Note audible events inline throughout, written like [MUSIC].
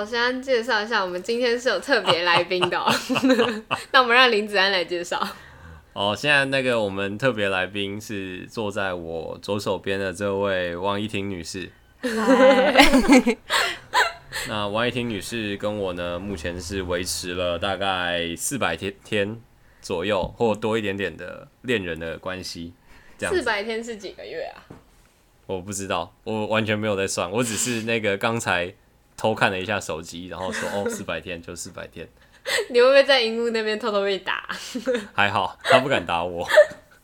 首先介绍一下，我们今天是有特别来宾的、喔。[LAUGHS] 那我们让林子安来介绍。哦，现在那个我们特别来宾是坐在我左手边的这位王一婷女士。[LAUGHS] 那王一婷女士跟我呢，目前是维持了大概四百天天左右或多一点点的恋人的关系。四百天是几个月啊？我不知道，我完全没有在算，我只是那个刚才偷看了一下手机，然后说哦，四百天就四百天。[LAUGHS] 你会不会在荧幕那边偷偷被打？[LAUGHS] 还好，他不敢打我。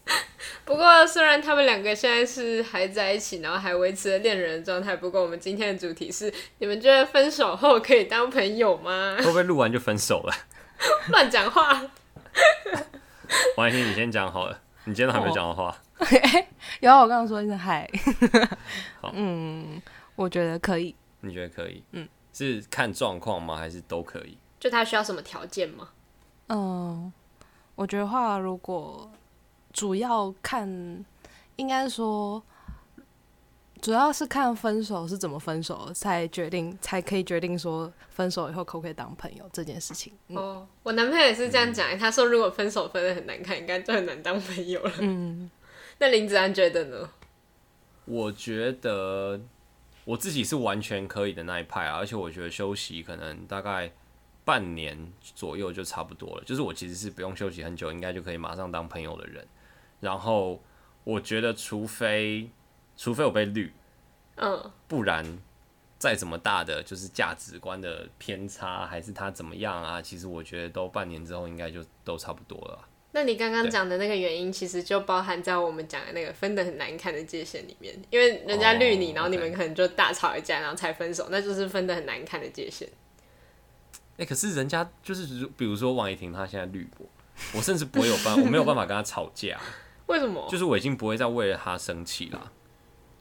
[LAUGHS] 不过，虽然他们两个现在是还在一起，然后还维持了恋人的状态，不过我们今天的主题是：你们觉得分手后可以当朋友吗？会不会录完就分手了？乱讲话。王一婷，你先讲好了，你今天还没讲的话。有啊，我刚刚说一声嗨。嗯，我觉得可以。你觉得可以？嗯，是看状况吗？还是都可以？就他需要什么条件吗？嗯，我觉得话如果。主要看，应该说，主要是看分手是怎么分手，才决定才可以决定说分手以后可不可以当朋友这件事情。嗯、哦，我男朋友也是这样讲、嗯，他说如果分手分的很难看，应该就很难当朋友了。嗯，那林子安觉得呢？我觉得我自己是完全可以的那一派啊，而且我觉得休息可能大概。半年左右就差不多了，就是我其实是不用休息很久，应该就可以马上当朋友的人。然后我觉得，除非除非我被绿，嗯，不然再怎么大的就是价值观的偏差，还是他怎么样啊？其实我觉得都半年之后应该就都差不多了。那你刚刚讲的那个原因，其实就包含在我们讲的那个分的很难看的界限里面，因为人家绿你，然后你们可能就大吵一架，然后才分手，那就是分的很难看的界限。哎、欸，可是人家就是，比如说王一婷，她现在绿我，我甚至不会有办法，我没有办法跟她吵架。[LAUGHS] 为什么？就是我已经不会再为了她生气了。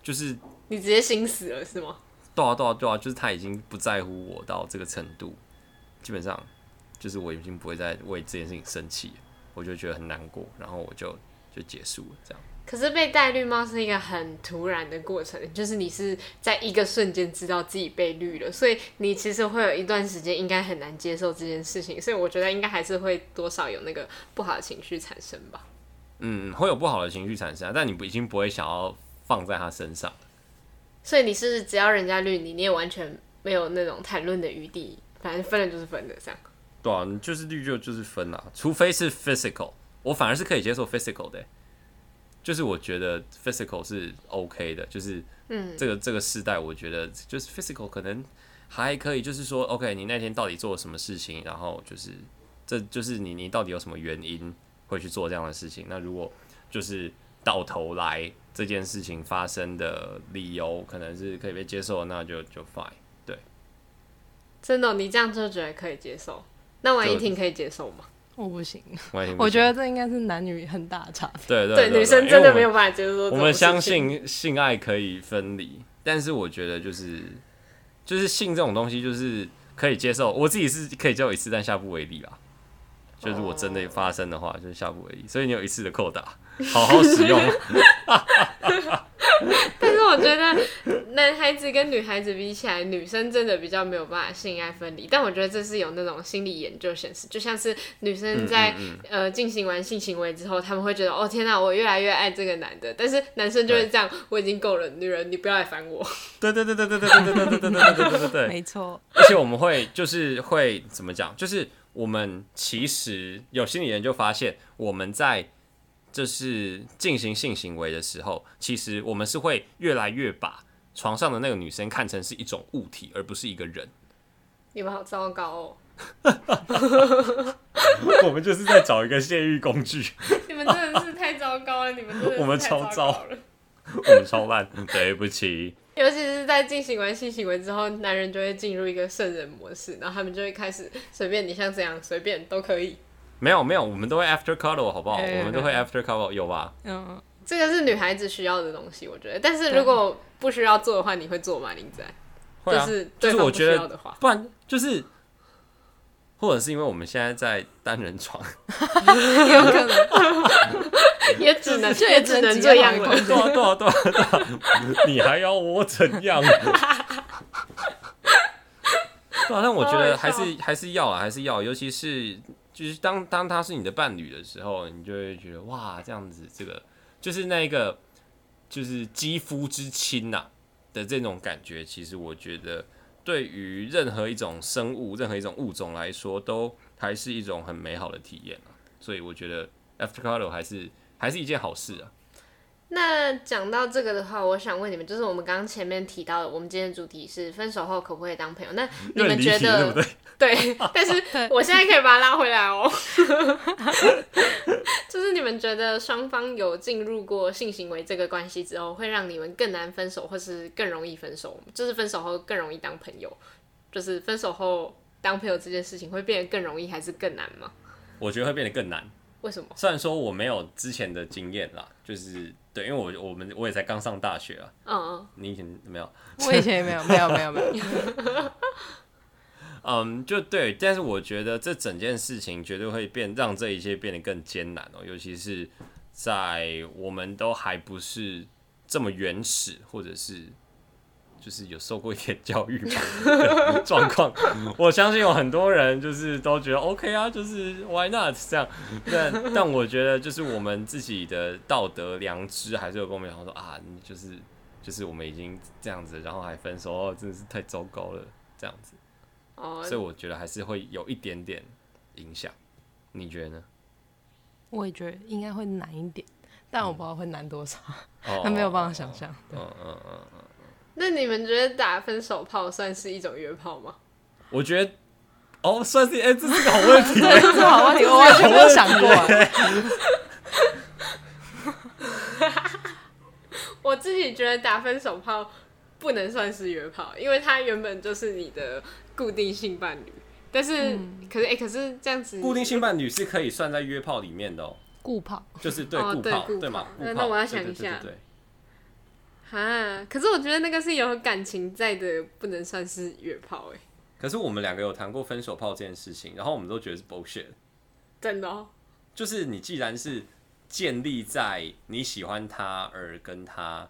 就是你直接心死了是吗？对啊，对啊，对啊，就是他已经不在乎我到这个程度，基本上就是我已经不会再为这件事情生气，我就觉得很难过，然后我就就结束了这样。可是被戴绿帽是一个很突然的过程，就是你是在一个瞬间知道自己被绿了，所以你其实会有一段时间应该很难接受这件事情，所以我觉得应该还是会多少有那个不好的情绪产生吧。嗯，会有不好的情绪产生，但你不已经不会想要放在他身上。所以你是只要人家绿你，你也完全没有那种谈论的余地，反正分了就是分了这样。对啊，你就是绿就就是分啦，除非是 physical，我反而是可以接受 physical 的欸。就是我觉得 physical 是 OK 的，就是嗯，这个这个时代，我觉得就是 physical 可能还可以，就是说 OK，你那天到底做了什么事情，然后就是这就是你你到底有什么原因会去做这样的事情？那如果就是到头来这件事情发生的理由可能是可以被接受，那就就 fine。对，真的，你这样就觉得可以接受？那王一婷可以接受吗？我不行，我觉得这应该是男女很大的差别。对对对，女生真的没有办法接受。我们相信性爱可以分离，但是我觉得就是就是性这种东西就是可以接受。我自己是可以接受一次，但下不为例啊。就如果真的发生的话，就是下不为例。所以你有一次的扣打，好好使用。[LAUGHS] 但是我觉得男孩子跟女孩子比起来，女生真的比较没有办法性爱分离。但我觉得这是有那种心理研究显示，就像是女生在嗯嗯嗯呃进行完性行为之后，他们会觉得哦天哪，我越来越爱这个男的。但是男生就是这样，我已经够了，女人你不要来烦我。对对对对对对对对对对对对对对对，没错。而且我们会就是会怎么讲？就是我们其实有心理研究发现，我们在。就是进行性行为的时候，其实我们是会越来越把床上的那个女生看成是一种物体，而不是一个人。你们好糟糕哦！[LAUGHS] 我们就是在找一个泄欲工具。[LAUGHS] 你们真的是太糟糕了！你们真的我们超糟了，我们超烂，[LAUGHS] 对不起。尤其是在进行完性行为之后，男人就会进入一个圣人模式，然后他们就会开始随便你像这样随便都可以。没有没有，我们都会 after cuddle 好不好？我们都会 after cuddle 有吧？嗯，这个是女孩子需要的东西，我觉得。但是如果不需要做的话，你会做吗？林仔？会啊，就是就是我觉得，不然就是，或者是因为我们现在在单人床，[LAUGHS] 有可能，[LAUGHS] 也只能也只能这样了。对啊对啊对啊，你还要我怎样？[LAUGHS] 对啊，但我觉得还是还是要啊，还是要，尤其是就是当当他是你的伴侣的时候，你就会觉得哇，这样子这个就是那个就是肌肤之亲呐的这种感觉，其实我觉得对于任何一种生物、任何一种物种来说，都还是一种很美好的体验啊。所以我觉得 Aftercare 还是还是一件好事啊。那讲到这个的话，我想问你们，就是我们刚刚前面提到的，我们今天的主题是分手后可不可以当朋友？那 [LAUGHS] 你们觉得对？[LAUGHS] 但是我现在可以把它拉回来哦。[LAUGHS] 就是你们觉得双方有进入过性行为这个关系之后，会让你们更难分手，或是更容易分手？就是分手后更容易当朋友？就是分手后当朋友这件事情会变得更容易，还是更难吗？我觉得会变得更难。为什么？虽然说我没有之前的经验啦，就是。对，因为我我们我也才刚上大学啊。嗯嗯。你以前没有？我以前也没有，没有，没有，没有。嗯，就对，但是我觉得这整件事情绝对会变，让这一切变得更艰难哦。尤其是在我们都还不是这么原始，或者是。就是有受过一点教育的状况，[LAUGHS] 我相信有很多人就是都觉得 OK 啊，就是 Why not 这样？但 [LAUGHS] 但我觉得就是我们自己的道德良知还是有跟我们讲说啊，就是就是我们已经这样子，然后还分手，哦，真的是太糟糕了，这样子。所以我觉得还是会有一点点影响。你觉得呢？我也觉得应该会难一点，但我不知道会难多少，[LAUGHS] 他没有办法想象。嗯嗯嗯嗯。那你们觉得打分手炮算是一种约炮吗？我觉得，哦，算是，哎、欸，[LAUGHS] 这是个好问题，这是好问题，我完全没有想过。我自己觉得打分手炮不能算是约炮，因为他原本就是你的固定性伴侣。但是，嗯、可是，哎、欸，可是这样子，固定性伴侣是可以算在约炮里面的哦。固炮就是对固炮，对嘛？那那我要想一下。啊！可是我觉得那个是有感情在的，不能算是约炮哎。可是我们两个有谈过分手炮这件事情，然后我们都觉得是 bullshit。真的哦？就是你既然是建立在你喜欢他而跟他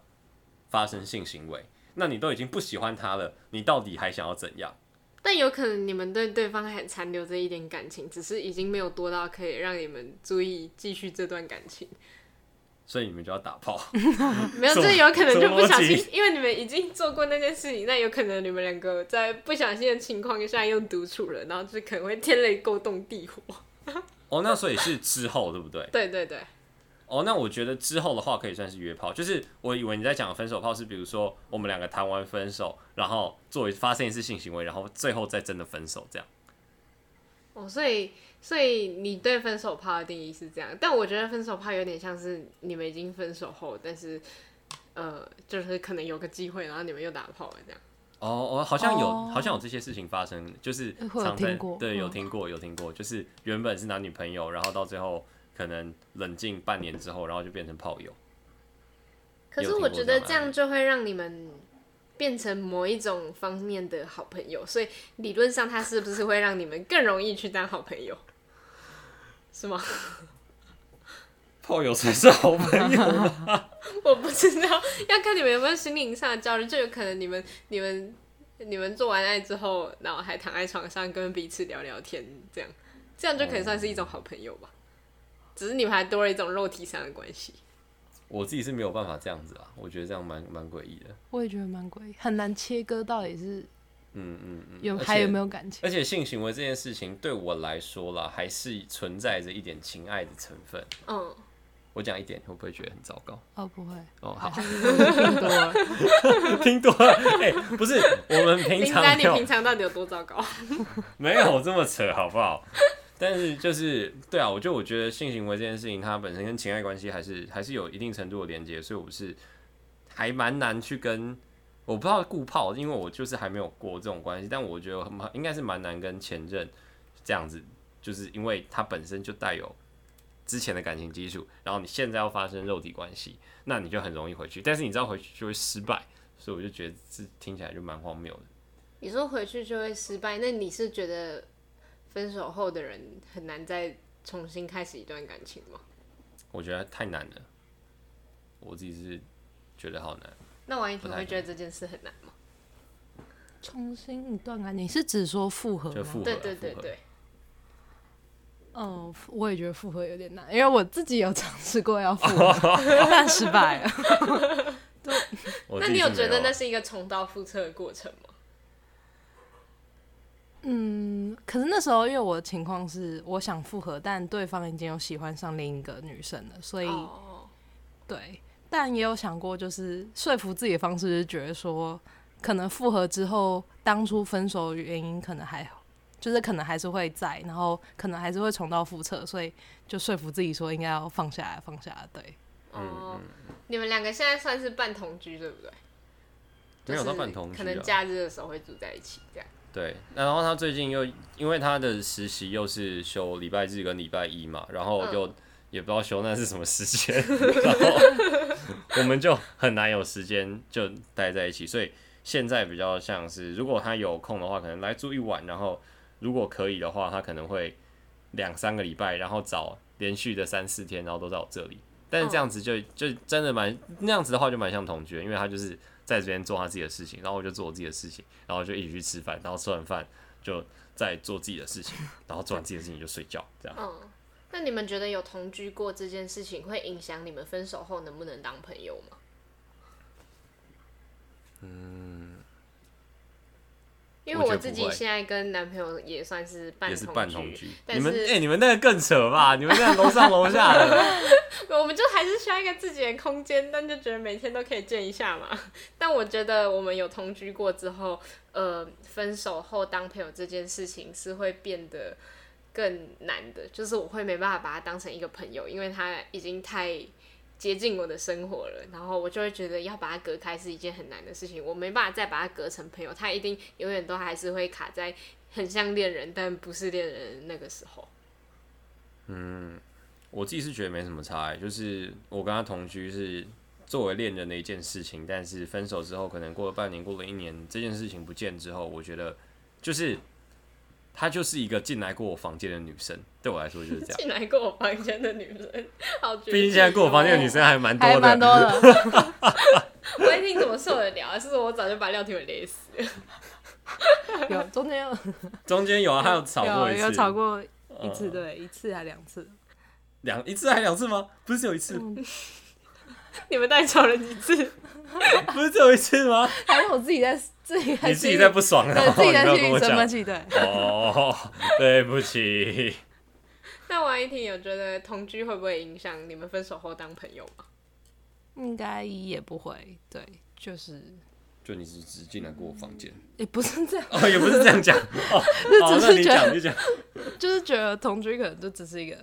发生性行为，那你都已经不喜欢他了，你到底还想要怎样？但有可能你们对对方还残留着一点感情，只是已经没有多到可以让你们注意继续这段感情。所以你们就要打炮？[LAUGHS] 没有，这有可能就不小心，因为你们已经做过那件事情，那有可能你们两个在不小心的情况下又独处了，然后就可能会天雷勾动地火。[LAUGHS] 哦，那所以是之后对不对？对对对。哦，那我觉得之后的话可以算是约炮，就是我以为你在讲分手炮是，比如说我们两个谈完分手，然后作为发生一次性行为，然后最后再真的分手这样。哦，所以。所以你对分手炮的定义是这样，但我觉得分手炮有点像是你们已经分手后，但是呃，就是可能有个机会，然后你们又打炮了这样。哦，哦，好像有，好像有这些事情发生，就是常在对，有听过，有听过，就是原本是男女朋友，然后到最后可能冷静半年之后，然后就变成炮友。可是我觉得这样就会让你们变成某一种方面的好朋友，所以理论上他是不是会让你们更容易去当好朋友？[LAUGHS] 是吗？炮友才是好朋友吗？[LAUGHS] 我不知道，要看你们有没有心灵上的交流。就有可能你们、你们、你们做完爱之后，然后还躺在床上跟彼此聊聊天，这样，这样就可以算是一种好朋友吧。只是你们还多了一种肉体上的关系。我自己是没有办法这样子啊，我觉得这样蛮蛮诡异的。我也觉得蛮诡异，很难切割到底是。嗯嗯嗯，有还有没有感情？而且性行为这件事情对我来说啦，还是存在着一点情爱的成分。嗯，我讲一点会不会觉得很糟糕？哦，不会。哦，好。[LAUGHS] 听多了，[LAUGHS] 听多了。[LAUGHS] 哎、欸，不是，我们平常，你平常到底有多糟糕？没有这么扯，好不好？但是就是对啊，我就我觉得性行为这件事情，它本身跟情爱关系还是还是有一定程度的连接，所以我是还蛮难去跟。我不知道顾炮，因为我就是还没有过这种关系，但我觉得应该是蛮难跟前任这样子，就是因为他本身就带有之前的感情基础，然后你现在要发生肉体关系，那你就很容易回去，但是你知道回去就会失败，所以我就觉得这听起来就蛮荒谬的。你说回去就会失败，那你是觉得分手后的人很难再重新开始一段感情吗？我觉得太难了，我自己是觉得好难。那王一婷会觉得这件事很难吗？重新一段感情是指说复合吗？就复合，对对对对。嗯，我也觉得复合有点难，因为我自己有尝试过要复合，[LAUGHS] 但失败了。[LAUGHS] 对，那你有觉得那是一个重蹈覆辙的过程吗？嗯，可是那时候因为我的情况是，我想复合，但对方已经有喜欢上另一个女生了，所以，oh. 对，但也有想过，就是说服自己的方式，是觉得说，可能复合之后，当初分手的原因可能还好。就是可能还是会在，然后可能还是会重蹈覆辙，所以就说服自己说应该要放下来，放下来。对，哦，你们两个现在算是半同居，对不对？没有到半同居，可能假日的时候会住在一起这样。对，然后他最近又因为他的实习又是休礼拜日跟礼拜一嘛，然后又也不知道休那是什么时间，然后我们就很难有时间就待在一起，所以现在比较像是如果他有空的话，可能来住一晚，然后。如果可以的话，他可能会两三个礼拜，然后找连续的三四天，然后都在我这里。但是这样子就就真的蛮那样子的话，就蛮像同居，因为他就是在这边做他自己的事情，然后我就做我自己的事情，然后就一起去吃饭，然后吃完饭就再做自己的事情，然后做完自己的事情就睡觉，这样。嗯，那你们觉得有同居过这件事情会影响你们分手后能不能当朋友吗？嗯。因为我自己现在跟男朋友也算是半同居，也是半同居。你们哎、欸，你们那个更扯吧？你们那个楼上楼下的，[LAUGHS] 我们就还是需要一个自己的空间，但就觉得每天都可以见一下嘛。[LAUGHS] 但我觉得我们有同居过之后，呃，分手后当朋友这件事情是会变得更难的，就是我会没办法把他当成一个朋友，因为他已经太。接近我的生活了，然后我就会觉得要把它隔开是一件很难的事情，我没办法再把它隔成朋友，他一定永远都还是会卡在很像恋人但不是恋人那个时候。嗯，我自己是觉得没什么差欸，就是我跟他同居是作为恋人的一件事情，但是分手之后可能过了半年，过了一年，这件事情不见之后，我觉得就是。她就是一个进来过我房间的女生，对我来说就是这样。进来过我房间的女生，好。毕竟现在过我房间的女生还蛮多的。还蛮多的。[LAUGHS] 我一听怎么受得了啊？是不是我早就把廖廷伟勒死了？有中间有，中间有啊，还有吵过一次，有吵过一次，对，一次还两次？两一次还两次吗？不是只有一次。嗯、[LAUGHS] 你们到底吵了几次？[LAUGHS] 不是只有一次吗？还是我自己在。自己你自己在不爽，然后你没有跟我讲。对，哦，[LAUGHS] 对不起。那王一婷有觉得同居会不会影响你们分手后当朋友吗？应该也不会，对，就是。就你是只进来过我房间？也不是这样，哦，也不是这样讲。哦，好，那你讲就讲。就是觉得同居可能就只是一个，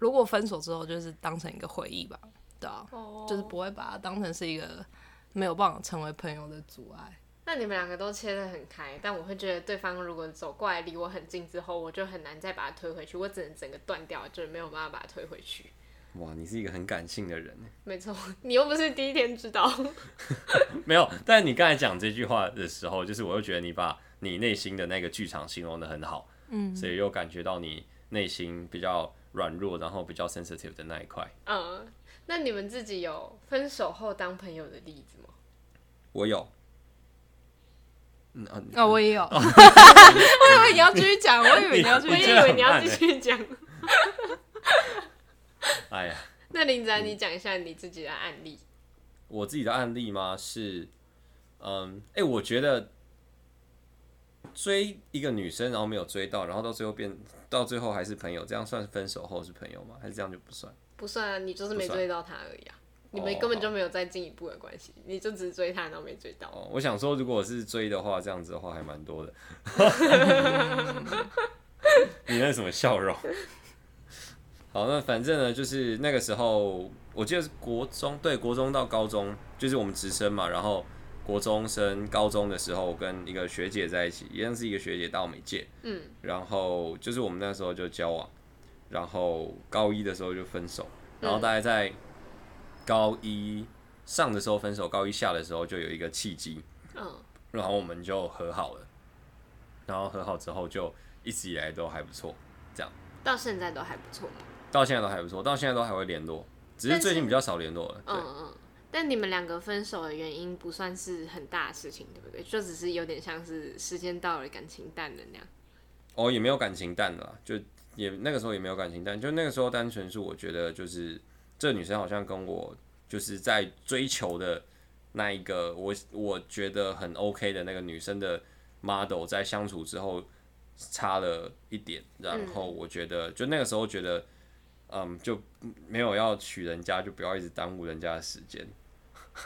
如果分手之后就是当成一个回忆吧，对啊，就是不会把它当成是一个没有办法成为朋友的阻碍。那你们两个都切得很开，但我会觉得对方如果走过来离我很近之后，我就很难再把它推回去，我只能整个断掉，就没有办法把它推回去。哇，你是一个很感性的人。没错，[LAUGHS] 你又不是第一天知道。[LAUGHS] 没有，但你刚才讲这句话的时候，就是我又觉得你把你内心的那个剧场形容的很好，嗯，所以又感觉到你内心比较软弱，然后比较 sensitive 的那一块。嗯，那你们自己有分手后当朋友的例子吗？我有。嗯啊、哦，我也有，[LAUGHS] 我以为你要继续讲，我以为你要继续，我以为你要继续讲。哎呀，那林仔，你讲一下你自己的案例。我自己的案例吗？是，嗯，哎、欸，我觉得追一个女生，然后没有追到，然后到最后变，到最后还是朋友，这样算是分手后是朋友吗？还是这样就不算？不算啊，你就是没追到他而已啊。你们根本就没有再进一步的关系，你就只是追他，然后没追到。哦，我想说，如果我是追的话，这样子的话还蛮多的。[LAUGHS] 你那什么笑容？好，那反正呢，就是那个时候，我记得是国中，对，国中到高中，就是我们直升嘛。然后国中升高中的时候，我跟一个学姐在一起，一样是一个学姐大我们一届。嗯。然后就是我们那时候就交往，然后高一的时候就分手，然后大概在。高一上的时候分手，高一下的时候就有一个契机，嗯，然后我们就和好了，然后和好之后就一直以来都还不错，这样到现在都还不错，到现在都还不错，到现在都还会联络，只是最近比较少联络了。嗯嗯，但你们两个分手的原因不算是很大的事情，对不对？就只是有点像是时间到了，感情淡了那样。哦，也没有感情淡了，就也那个时候也没有感情但，就那个时候单纯是我觉得就是这女生好像跟我就是在追求的那一个我我觉得很 OK 的那个女生的 model 在相处之后差了一点，然后我觉得就那个时候觉得。嗯，就没有要娶人家，就不要一直耽误人家的时间。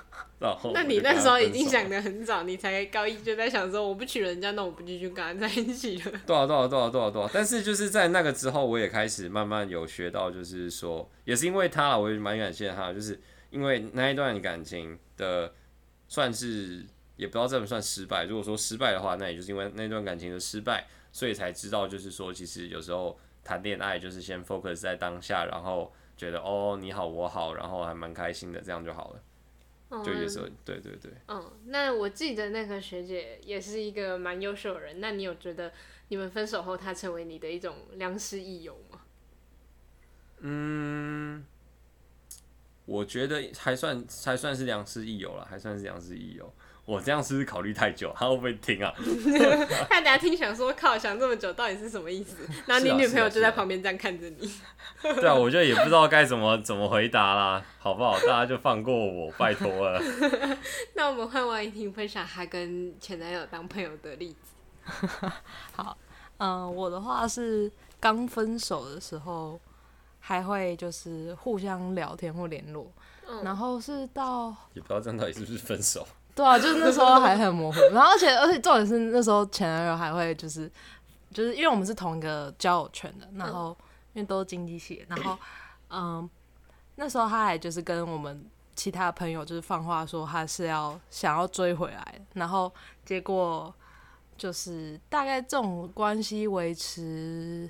[LAUGHS] 然后，那你那时候已经想的很早，你才高一就在想说，我不娶人家，那我不继续跟他在一起了。多少多少多少多少多少？但是就是在那个之后，我也开始慢慢有学到，就是说，也是因为他，我也蛮感谢他，就是因为那一段感情的，算是也不知道这么算失败。如果说失败的话，那也就是因为那段感情的失败，所以才知道，就是说，其实有时候。谈恋爱就是先 focus 在当下，然后觉得哦你好我好，然后还蛮开心的，这样就好了。嗯、就有时候对对对。嗯，那我记得那个学姐也是一个蛮优秀的人。那你有觉得你们分手后，她成为你的一种良师益友吗？嗯，我觉得还算还算是良师益友了，还算是良师益友。我这样是不是考虑太久？他会不会听啊？[LAUGHS] 他等下听想说靠，想这么久到底是什么意思？然后你女朋友就在旁边这样看着你。[LAUGHS] 对啊，我就也不知道该怎么怎么回答啦，好不好？大家就放过我，拜托了。[LAUGHS] 那我们换王怡婷分享她跟前男友当朋友的例子。好，嗯、呃，我的话是刚分手的时候还会就是互相聊天或联络，嗯、然后是到也不知道这样到底是不是分手。对啊，就是那时候还很模糊，[LAUGHS] 然后而且而且重点是那时候前男友还会就是就是因为我们是同一个交友圈的，然后因为都是经济系，然后嗯那时候他还就是跟我们其他朋友就是放话说他是要想要追回来，然后结果就是大概这种关系维持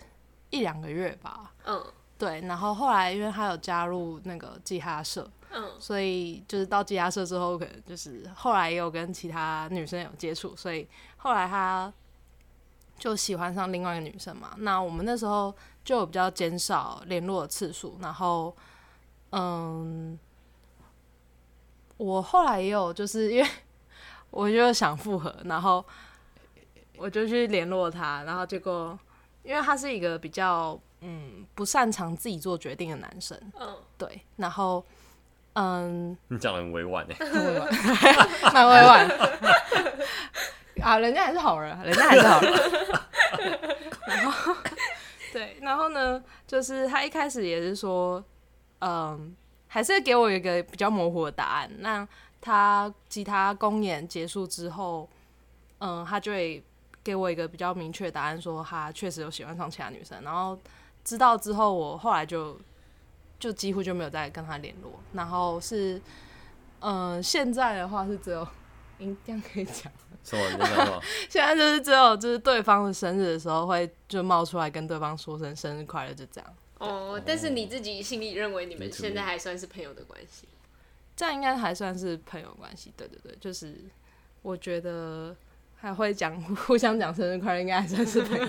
一两个月吧，嗯，对，然后后来因为他有加入那个吉他社。所以就是到吉他社之后，可能就是后来也有跟其他女生有接触，所以后来他就喜欢上另外一个女生嘛。那我们那时候就比较减少联络的次数，然后嗯，我后来也有就是因为我就想复合，然后我就去联络他，然后结果因为他是一个比较嗯不擅长自己做决定的男生，嗯，对，然后。嗯，你讲的很委婉哎，很委婉，蛮委婉。啊，人家还是好人，人家还是好人。然后，对，然后呢，就是他一开始也是说，嗯，还是给我一个比较模糊的答案。那他吉他公演结束之后，嗯，他就会给我一个比较明确的答案，说他确实有喜欢上其他女生。然后知道之后，我后来就。就几乎就没有再跟他联络，然后是，嗯、呃，现在的话是只有，应这样可以讲，什么？你讲什么？[LAUGHS] 现在就是只有就是对方的生日的时候会就冒出来跟对方说声生日快乐，就这样。哦，但是你自己心里认为你们现在还算是朋友的关系？这样应该还算是朋友关系，对对对，就是我觉得。还会讲 [LAUGHS] 互相讲生日快乐，应该还算是朋友。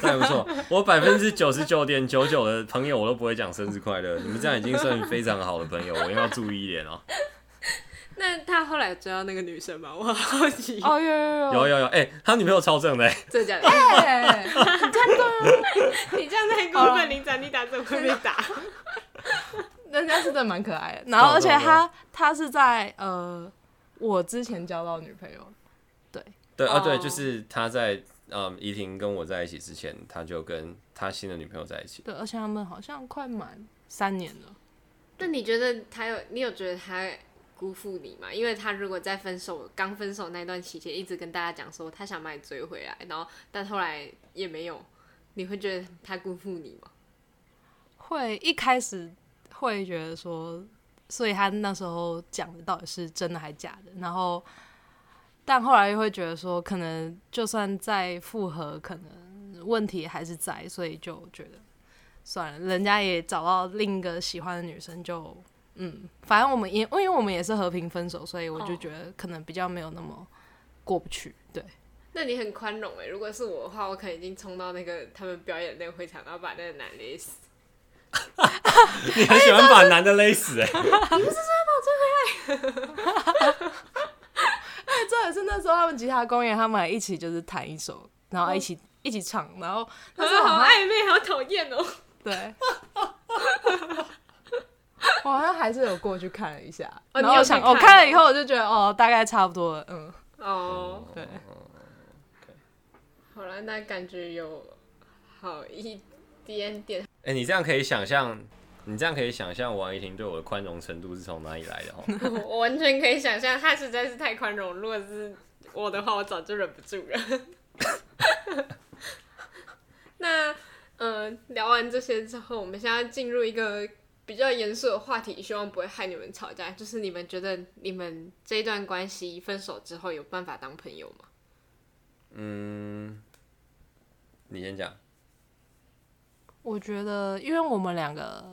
那不错，我百分之九十九点九九的朋友我都不会讲生日快乐。你们这样已经算非常好的朋友，我要注意一点哦。那他后来追到那个女生吗？我很好奇。哦，有有有有有有，哎，他女朋友超正的，真的假的？哎，你这样你这样太过分，林展，你打怎么会被打？人家是真的蛮可爱的，然后而且他他是在呃我之前交到女朋友。对啊，对，就是他在嗯，怡婷跟我在一起之前，他就跟他新的女朋友在一起。对，而且他们好像快满三年了。那你觉得他有，你有觉得他辜负你吗？因为他如果在分手刚分手那段期间，一直跟大家讲说他想把你追回来，然后但后来也没有，你会觉得他辜负你吗？会，一开始会觉得说，所以他那时候讲的到底是真的还是假的？然后。但后来又会觉得说，可能就算再复合，可能问题还是在，所以就觉得算了，人家也找到另一个喜欢的女生就，就嗯，反正我们也因为我们也是和平分手，所以我就觉得可能比较没有那么过不去。对，那你很宽容诶，如果是我的话，我可能已经冲到那个他们表演那个会场，然后把那个男勒死。[LAUGHS] 你很喜欢把男的勒死哎、欸？你不是说要把我追回来？哎，这也是那时候他们吉他公演，他们还一起就是弹一首，然后一起、哦、一起唱，然后那时候好暧昧，好讨厌哦。对，[LAUGHS] 我好像还是有过去看了一下，哦、然后想，我看，、哦、看了以后，我就觉得哦，大概差不多了，嗯，哦，对，好了，那感觉有好一点点。哎、欸，你这样可以想象，你这样可以想象王一婷对我的宽容程度是从哪里来的哦？[LAUGHS] 我完全可以想象，他实在是太宽容。如果是我的话，我早就忍不住了。[LAUGHS] 那。呃，聊完这些之后，我们现在进入一个比较严肃的话题，希望不会害你们吵架。就是你们觉得你们这一段关系分手之后有办法当朋友吗？嗯，你先讲。我觉得，因为我们两个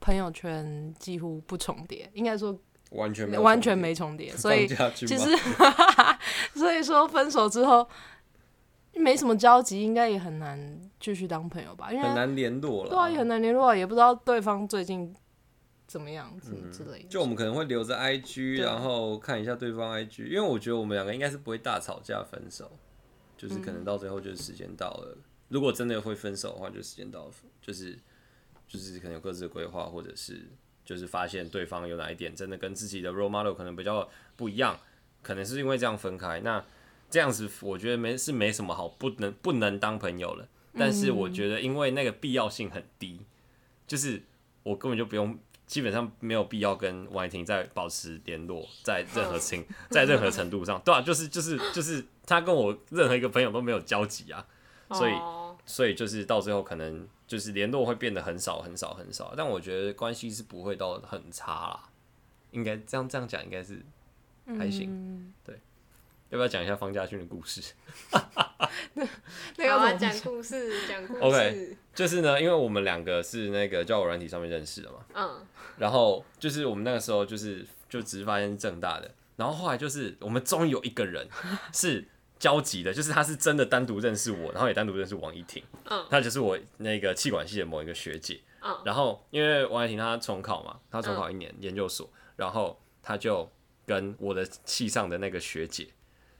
朋友圈几乎不重叠，应该说完全没完全没重叠，所以其实 [LAUGHS] 所以说分手之后。没什么交集，应该也很难继续当朋友吧？因为很难联络了。对啊，也很难联络，也不知道对方最近怎么样子之类的。就我们可能会留着 IG，然后看一下对方 IG，因为我觉得我们两个应该是不会大吵架分手，就是可能到最后就是时间到了。如果真的会分手的话，就时间到了，就是就是可能有各自的规划，或者是就是发现对方有哪一点真的跟自己的 role model 可能比较不一样，可能是因为这样分开。那这样子我觉得没是没什么好不能不能当朋友了，但是我觉得因为那个必要性很低，就是我根本就不用，基本上没有必要跟王一婷再保持联络，在任何情 [LAUGHS] 在任何程度上，对啊，就是就是就是他跟我任何一个朋友都没有交集啊，所以所以就是到最后可能就是联络会变得很少很少很少，但我觉得关系是不会到很差啦，应该这样这样讲应该是还行，对。要不要讲一下方家勋的故事？[LAUGHS] [LAUGHS] 那个我讲故事，讲故事。OK，就是呢，因为我们两个是那个交友软体上面认识的嘛。嗯。[LAUGHS] 然后就是我们那个时候就是就只是发现正大的，然后后来就是我们终于有一个人是交集的，就是他是真的单独认识我，然后也单独认识王一婷。嗯。他就是我那个气管系的某一个学姐。嗯。然后因为王一婷她重考嘛，她重考一年研究所，然后她就跟我的系上的那个学姐。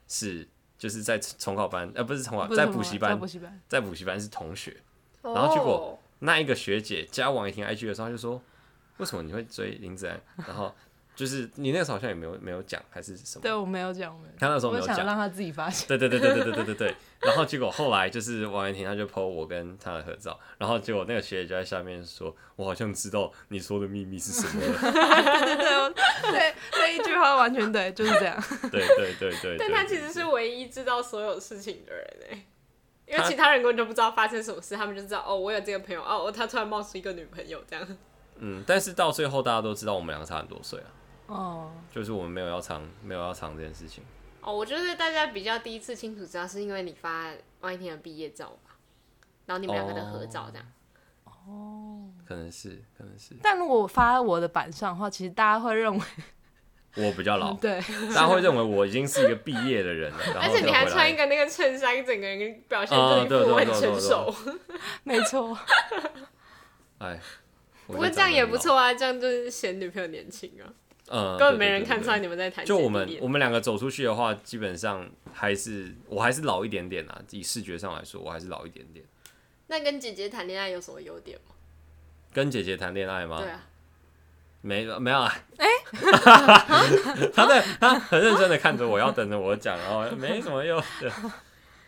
是，就是在重考班，呃，不是重考，在补习班，在补习班是同学，然后结果那一个学姐加王一婷 IG 的时候，她就说，为什么你会追林子安？然后。就是你那个时候好像也没有没有讲还是什么？对，我没有讲，他那时候没有讲，让他自己发现。对对对对对对对对对。然后结果后来就是王一婷，他就 po 我跟他的合照，然后结果那个学姐就在下面说：“我好像知道你说的秘密是什么。”对对对对，那一句话完全对，就是这样。对对对对。但他其实是唯一知道所有事情的人哎，因为其他人根本就不知道发生什么事，他们就知道哦，我有这个朋友哦，他突然冒出一个女朋友这样。嗯，但是到最后大家都知道我们两个差很多岁啊。哦，就是我们没有要藏，没有要藏这件事情。哦，我觉得大家比较第一次清楚知道，是因为你发王一天的毕业照吧，然后你们两个的合照这样。哦，可能是，可能是。但如果我发我的板上的话，其实大家会认为我比较老，[LAUGHS] 对，大家会认为我已经是一个毕业的人了。[LAUGHS] 而且你还穿一个那个衬衫，整个人表现自己很成熟。[LAUGHS] 没错。哎，不过这样也不错啊，这样就是显女朋友年轻啊。嗯，根本没人看出来你们在谈。就我们我们两个走出去的话，基本上还是我还是老一点点啊。以视觉上来说，我还是老一点点。那跟姐姐谈恋爱有什么优点吗？跟姐姐谈恋爱吗？对啊，没没有啊。哎、欸，[LAUGHS] 他在他很认真的看着我，要等着我讲，然后没什么优点。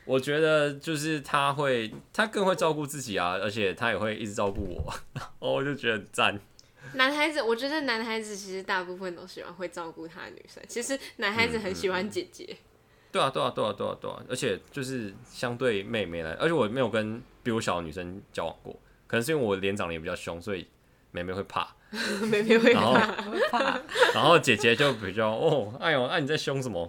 我觉得就是他会，他更会照顾自己啊，而且他也会一直照顾我，[LAUGHS] 哦，我就觉得很赞。[LAUGHS] 男孩子，我觉得男孩子其实大部分都喜欢会照顾他的女生。其实男孩子很喜欢姐姐。嗯嗯嗯、对啊，对啊，对啊，对啊，对啊。而且就是相对妹妹来，而且我没有跟比我小的女生交往过，可能是因为我脸长得也比较凶，所以妹妹会怕。妹妹会怕。怕。然后姐姐就比较哦，哎呦，哎你在凶什么？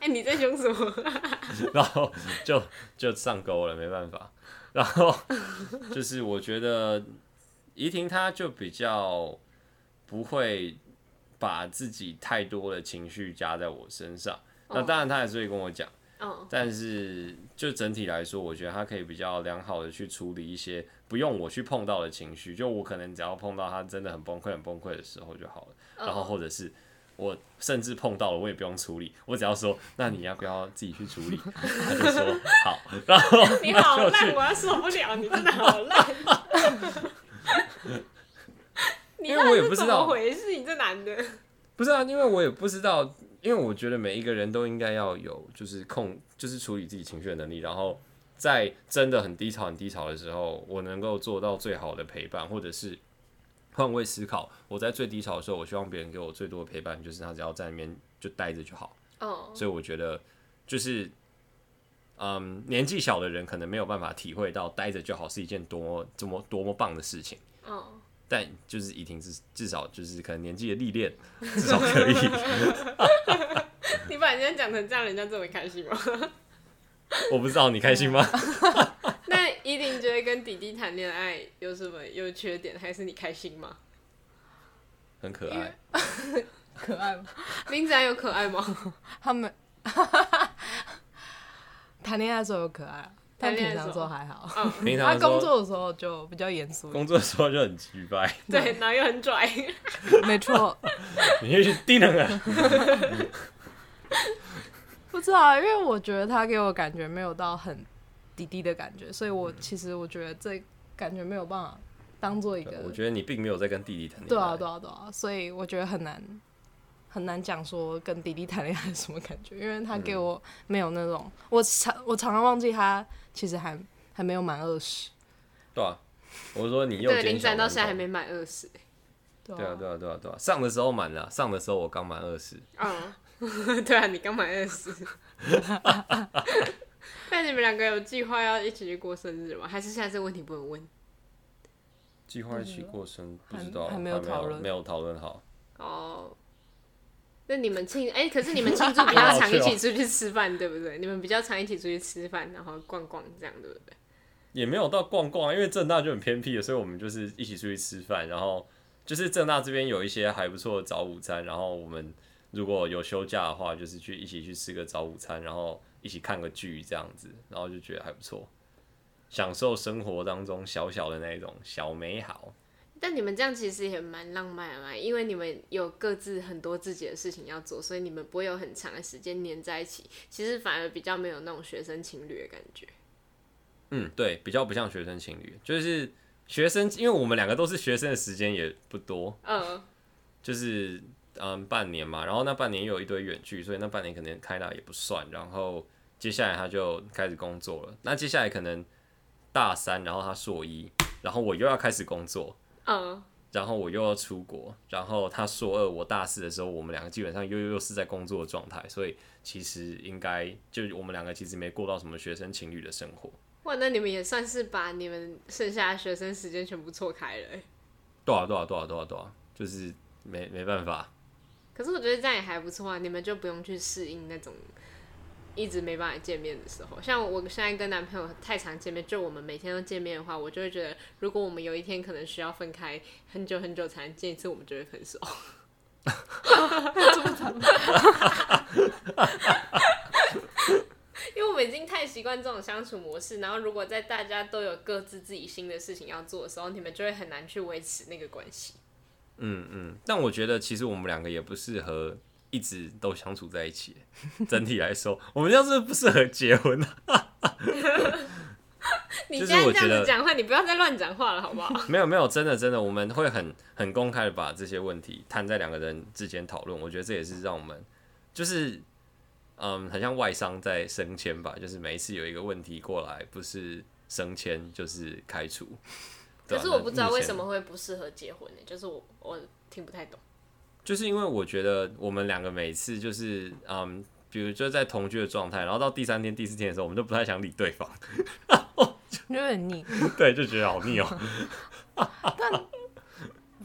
哎你在凶什么？[LAUGHS] 然后就就上钩了，没办法。然后就是我觉得。怡婷她就比较不会把自己太多的情绪加在我身上，那当然她也是会跟我讲，嗯，但是就整体来说，我觉得她可以比较良好的去处理一些不用我去碰到的情绪，就我可能只要碰到她真的很崩溃、很崩溃的时候就好了，嗯、然后或者是。我甚至碰到了，我也不用处理，我只要说，那你要不要自己去处理？[LAUGHS] 他就说好，然后你好烂，我要受不了，你真的好烂。[LAUGHS] [LAUGHS] 因为我也不知道回事，你这男的。不是啊，因为我也不知道，因为我觉得每一个人都应该要有，就是控，就是处理自己情绪的能力，然后在真的很低潮、很低潮的时候，我能够做到最好的陪伴，或者是。换位思考，我在最低潮的时候，我希望别人给我最多的陪伴，就是他只要在那边就待着就好。Oh. 所以我觉得就是，嗯，年纪小的人可能没有办法体会到待着就好是一件多么这么多么棒的事情。Oh. 但就是怡婷至至少就是可能年纪的历练，[LAUGHS] 至少可以。你把人家讲成这样，人家这么开心吗？[LAUGHS] 我不知道你开心吗？[LAUGHS] 那怡婷觉得跟弟弟谈恋爱有什么优缺点，还是你开心吗？很可爱，可爱吗？林子安有可爱吗？他们谈恋爱的时候有可爱，但平常时候还好。嗯，[LAUGHS] 平常他工作的时候就比较严肃，工作的时候就很直白，对，然后又很拽，[LAUGHS] 没错。[LAUGHS] 你又去低能啊？不知道，因为我觉得他给我感觉没有到很弟弟的感觉，所以我其实我觉得这感觉没有办法当做一个。我觉得你并没有在跟弟弟谈恋爱。对啊，对啊，对啊，所以我觉得很难很难讲说跟弟弟谈恋爱是什么感觉，因为他给我没有那种，嗯、我常我常常忘记他其实还还没有满二十。对啊，我说你又对林展到现在还没满二十。对啊，对啊，对啊，对啊，上的时候满了，上的时候我刚满二十。嗯。[LAUGHS] 对啊，你刚满二十。[LAUGHS] 那你们两个有计划要一起去过生日吗？还是现在这个问题不能问？计划一起过生，不知道，还没有讨论，没有讨论好。哦。那你们庆哎，可是你们庆祝比较常一起出去吃饭，对不对？你们比较常一起出去吃饭，然后逛逛这样，对不对？也没有到逛逛，因为正大就很偏僻的，所以我们就是一起出去吃饭，然后就是正大这边有一些还不错的早午餐，然后我们。如果有休假的话，就是去一起去吃个早午餐，然后一起看个剧这样子，然后就觉得还不错，享受生活当中小小的那种小美好。但你们这样其实也蛮浪漫的嘛，因为你们有各自很多自己的事情要做，所以你们不会有很长的时间黏在一起。其实反而比较没有那种学生情侣的感觉。嗯，对，比较不像学生情侣，就是学生，因为我们两个都是学生的时间也不多。嗯，就是。嗯，半年嘛，然后那半年又有一堆远距，所以那半年可能开纳也不算。然后接下来他就开始工作了。那接下来可能大三，然后他硕一，然后我又要开始工作，嗯，然后我又要出国，然后他硕二，我大四的时候，我们两个基本上又又又是在工作的状态，所以其实应该就我们两个其实没过到什么学生情侣的生活。哇，那你们也算是把你们剩下的学生时间全部错开了。对啊，对啊，对啊，对啊，对啊，就是没没办法。可是我觉得这样也还不错啊，你们就不用去适应那种一直没办法见面的时候。像我现在跟男朋友太常见面，就我们每天都见面的话，我就会觉得，如果我们有一天可能需要分开很久很久才能见一次，我们就会分手。这么长因为我们已经太习惯这种相处模式，然后如果在大家都有各自自己新的事情要做的时候，你们就会很难去维持那个关系。嗯嗯，但我觉得其实我们两个也不适合一直都相处在一起。[LAUGHS] 整体来说，[LAUGHS] 我们要是不适合结婚啊。[LAUGHS] 你现在这样子讲话，你不要再乱讲话了，好不好？没有没有，真的真的，我们会很很公开的把这些问题摊在两个人之间讨论。我觉得这也是让我们就是嗯，很像外商在升迁吧，就是每一次有一个问题过来，不是升迁就是开除。可是我不知道为什么会不适合结婚呢？就是我我听不太懂。就是因为我觉得我们两个每次就是嗯，比如就在同居的状态，然后到第三天、第四天的时候，我们就不太想理对方，[LAUGHS] 有点腻。[LAUGHS] 对，就觉得好腻哦、[LAUGHS]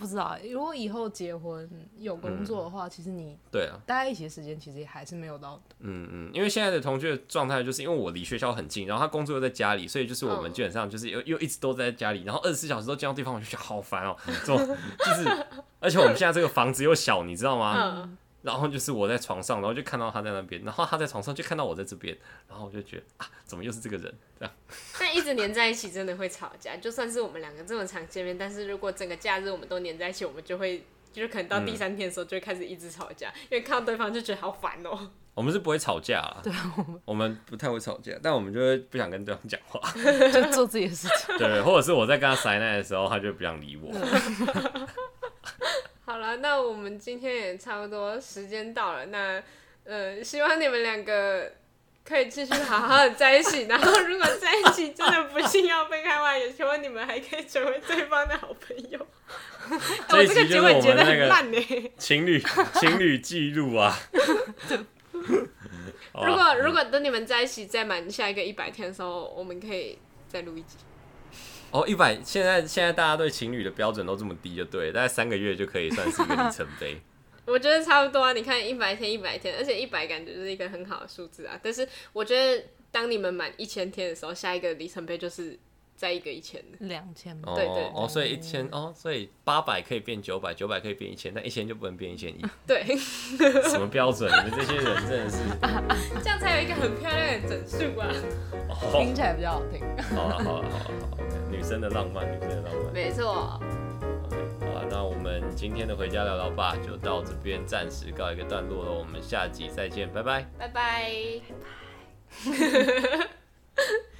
不知道，如果以后结婚有工作的话，嗯、其实你对啊，待在一起的时间其实也还是没有到的。嗯嗯，因为现在的同居的状态，就是因为我离学校很近，然后他工作又在家里，所以就是我们基本上就是又又一直都在家里，然后二十四小时都见到对方，我就觉得好烦哦、喔。这种就是，而且我们现在这个房子又小，你知道吗？然后就是我在床上，然后就看到他在那边，然后他在床上就看到我在这边，然后我就觉得啊，怎么又是这个人？这样。[LAUGHS] 但一直黏在一起真的会吵架，就算是我们两个这么常见面，但是如果整个假日我们都黏在一起，我们就会就是可能到第三天的时候就会开始一直吵架，嗯、因为看到对方就觉得好烦哦、喔。[LAUGHS] 我们是不会吵架啊，对，我们不太会吵架，但我们就会不想跟对方讲话，[LAUGHS] 就做自己的事情。对，或者是我在跟他塞奶的时候，他就不想理我。好了，那我们今天也差不多时间到了。那呃，希望你们两个可以继续好好的在一起。[LAUGHS] 然后，如果在一起真的不幸要分开话，也希望你们还可以成为对方的好朋友。[LAUGHS] 我这一集就是我们那个情侣 [LAUGHS] 情侣记录啊。如果如果等你们在一起再满下一个一百天的时候，我们可以再录一集。哦，一百，现在现在大家对情侣的标准都这么低，就对，大概三个月就可以算是一个里程碑。我觉得差不多啊，你看一百天，一百天，而且一百感觉就是一个很好的数字啊。但是我觉得当你们满一千天的时候，下一个里程碑就是。再一个一千，两千，哦、对，对对，哦，所以一千，哦，所以八百可以变九百，九百可以变一千，但一千就不能变一千一。[LAUGHS] 对，[LAUGHS] 什么标准？你们这些人真的是，[LAUGHS] 这样才有一个很漂亮的整数啊，哦，听起来比较好听。好了好了好了女生的浪漫，女生的浪漫，没错。OK，好了，那我们今天的回家聊聊吧就到这边暂时告一个段落了，我们下集再见，拜拜，拜拜，拜拜。